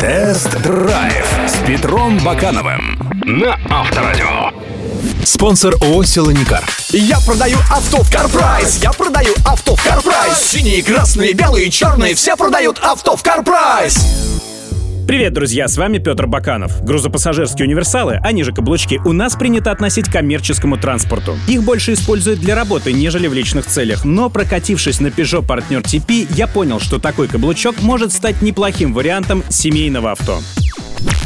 Тест-драйв с Петром Бакановым на Авторадио. Спонсор ООО «Селоникар». Я продаю авто в CarPrice. Я продаю авто в CarPrice. Синие, красные, белые, черные. Все продают авто в CarPrice. Привет, друзья, с вами Петр Баканов. Грузопассажирские универсалы, они же каблучки, у нас принято относить к коммерческому транспорту. Их больше используют для работы, нежели в личных целях. Но прокатившись на Peugeot Partner Tepee, я понял, что такой каблучок может стать неплохим вариантом семейного авто.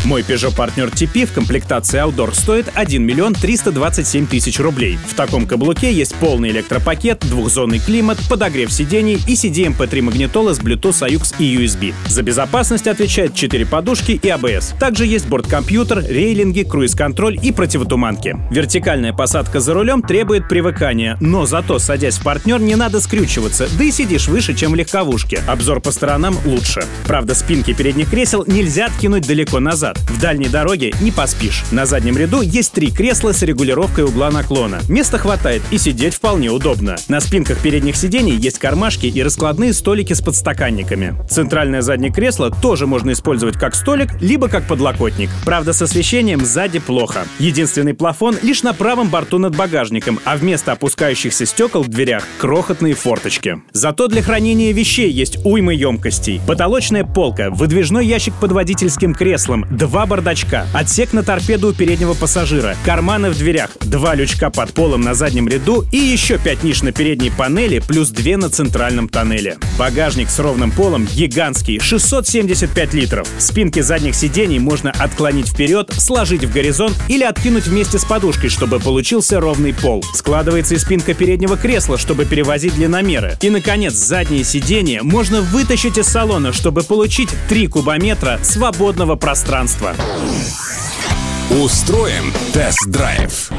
Мой Peugeot Partner TP в комплектации Outdoor стоит 1 миллион 327 тысяч рублей. В таком каблуке есть полный электропакет, двухзонный климат, подогрев сидений и CD-MP3 магнитола с Bluetooth, AUX и USB. За безопасность отвечает 4 подушки и ABS. Также есть борткомпьютер, рейлинги, круиз-контроль и противотуманки. Вертикальная посадка за рулем требует привыкания, но зато, садясь в партнер, не надо скрючиваться, да и сидишь выше, чем в легковушке. Обзор по сторонам лучше. Правда, спинки передних кресел нельзя откинуть далеко назад. В дальней дороге не поспишь. На заднем ряду есть три кресла с регулировкой угла наклона. Места хватает и сидеть вполне удобно. На спинках передних сидений есть кармашки и раскладные столики с подстаканниками. Центральное заднее кресло тоже можно использовать как столик, либо как подлокотник. Правда, с освещением сзади плохо. Единственный плафон лишь на правом борту над багажником, а вместо опускающихся стекол в дверях крохотные форточки. Зато для хранения вещей есть уйма емкостей. Потолочная полка, выдвижной ящик под водительским креслом, два бардачка, отсек на торпеду у переднего пассажира, карманы в дверях, два лючка под полом на заднем ряду и еще пять ниш на передней панели, плюс две на центральном тоннеле. Багажник с ровным полом гигантский, 675 литров. Спинки задних сидений можно отклонить вперед, сложить в горизонт или откинуть вместе с подушкой, чтобы получился ровный пол. Складывается и спинка переднего кресла, чтобы перевозить длинномеры. И, наконец, задние сиденья можно вытащить из салона, чтобы получить 3 кубометра свободного пространства. Устроим тест-драйв.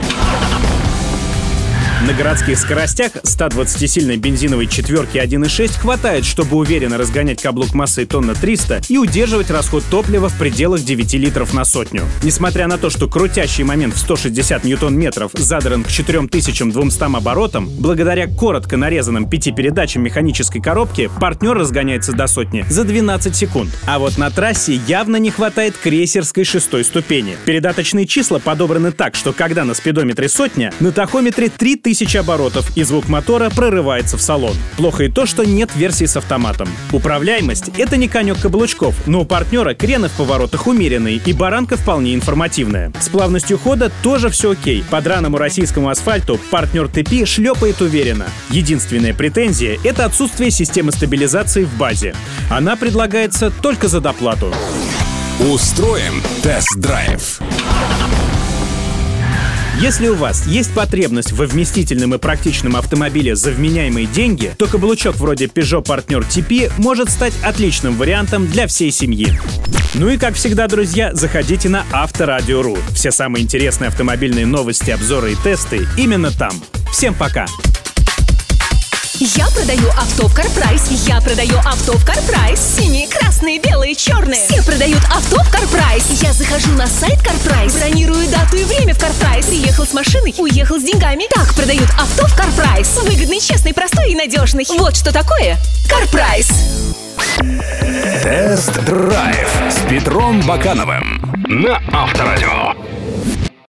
На городских скоростях 120-сильной бензиновой четверки 1.6 хватает, чтобы уверенно разгонять каблук массой тонна 300 и удерживать расход топлива в пределах 9 литров на сотню. Несмотря на то, что крутящий момент в 160 ньютон-метров задран к 4200 оборотам, благодаря коротко нарезанным пяти передачам механической коробки партнер разгоняется до сотни за 12 секунд. А вот на трассе явно не хватает крейсерской шестой ступени. Передаточные числа подобраны так, что когда на спидометре сотня, на тахометре 3000 тысяч оборотов, и звук мотора прорывается в салон. Плохо и то, что нет версии с автоматом. Управляемость — это не конек каблучков, но у партнера крены в поворотах умеренные, и баранка вполне информативная. С плавностью хода тоже все окей. По драному российскому асфальту партнер ТП шлепает уверенно. Единственная претензия — это отсутствие системы стабилизации в базе. Она предлагается только за доплату. Устроим тест-драйв. Если у вас есть потребность во вместительном и практичном автомобиле за вменяемые деньги, то каблучок вроде Peugeot Partner TP может стать отличным вариантом для всей семьи. Ну и как всегда, друзья, заходите на Авторадио.ру. Все самые интересные автомобильные новости, обзоры и тесты именно там. Всем пока! Я продаю авто в CarPrice. Я продаю авто в CarPrice. Синие, красные, белые, черные. Все продают авто в CarPrice. Я захожу на сайт CarPrice, бронирую дату и время в CarPrice. Приехал с машиной, уехал с деньгами. Так продают авто в CarPrice. Выгодный, честный, простой и надежный. Вот что такое CarPrice. Тест-драйв с Петром Бакановым на Авторадио.